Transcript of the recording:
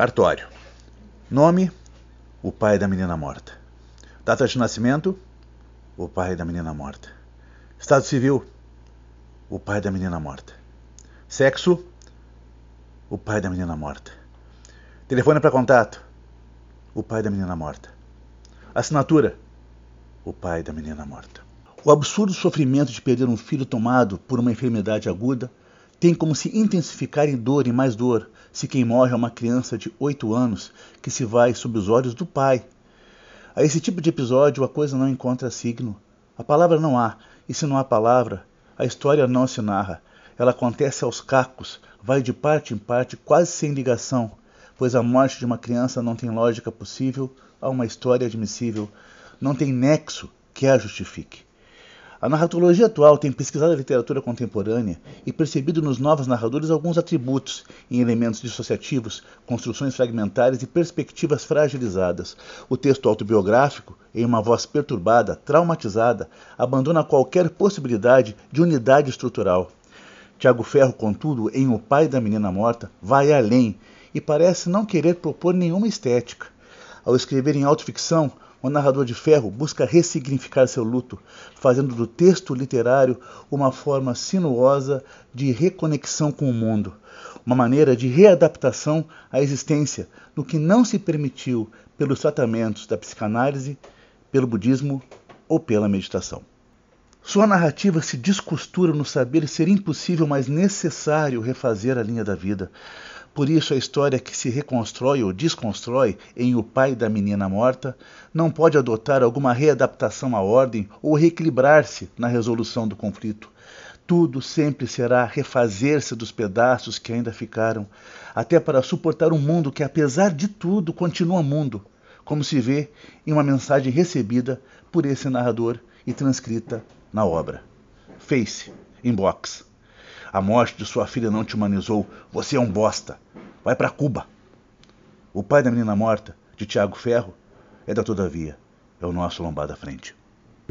Cartório. Nome: o pai da menina morta. Data de nascimento: o pai da menina morta. Estado civil: o pai da menina morta. Sexo: o pai da menina morta. Telefone para contato: o pai da menina morta. Assinatura: o pai da menina morta. O absurdo sofrimento de perder um filho tomado por uma enfermidade aguda tem como se intensificar em dor e mais dor se quem morre é uma criança de oito anos que se vai sob os olhos do pai. A esse tipo de episódio a coisa não encontra signo. A palavra não há, e se não há palavra, a história não se narra. Ela acontece aos cacos, vai de parte em parte, quase sem ligação, pois a morte de uma criança não tem lógica possível a uma história admissível, não tem nexo que a justifique. A narratologia atual tem pesquisado a literatura contemporânea e percebido nos novos narradores alguns atributos em elementos dissociativos, construções fragmentárias e perspectivas fragilizadas. O texto autobiográfico, em uma voz perturbada, traumatizada, abandona qualquer possibilidade de unidade estrutural. Tiago Ferro, contudo, em O Pai da Menina Morta, vai além e parece não querer propor nenhuma estética. Ao escrever em autoficção, o narrador de ferro busca ressignificar seu luto, fazendo do texto literário uma forma sinuosa de reconexão com o mundo, uma maneira de readaptação à existência no que não se permitiu pelos tratamentos da psicanálise, pelo budismo ou pela meditação. Sua narrativa se descostura no saber ser impossível, mas necessário refazer a linha da vida, por isso, a história que se reconstrói ou desconstrói em O Pai da Menina Morta não pode adotar alguma readaptação à ordem ou reequilibrar-se na resolução do conflito. Tudo sempre será refazer-se dos pedaços que ainda ficaram, até para suportar um mundo que, apesar de tudo, continua mundo, como se vê em uma mensagem recebida por esse narrador e transcrita na obra. Face, inbox. A morte de sua filha não te humanizou. Você é um bosta. Vai para Cuba. O pai da menina morta, de Tiago Ferro, é da Todavia. É o nosso lombada frente.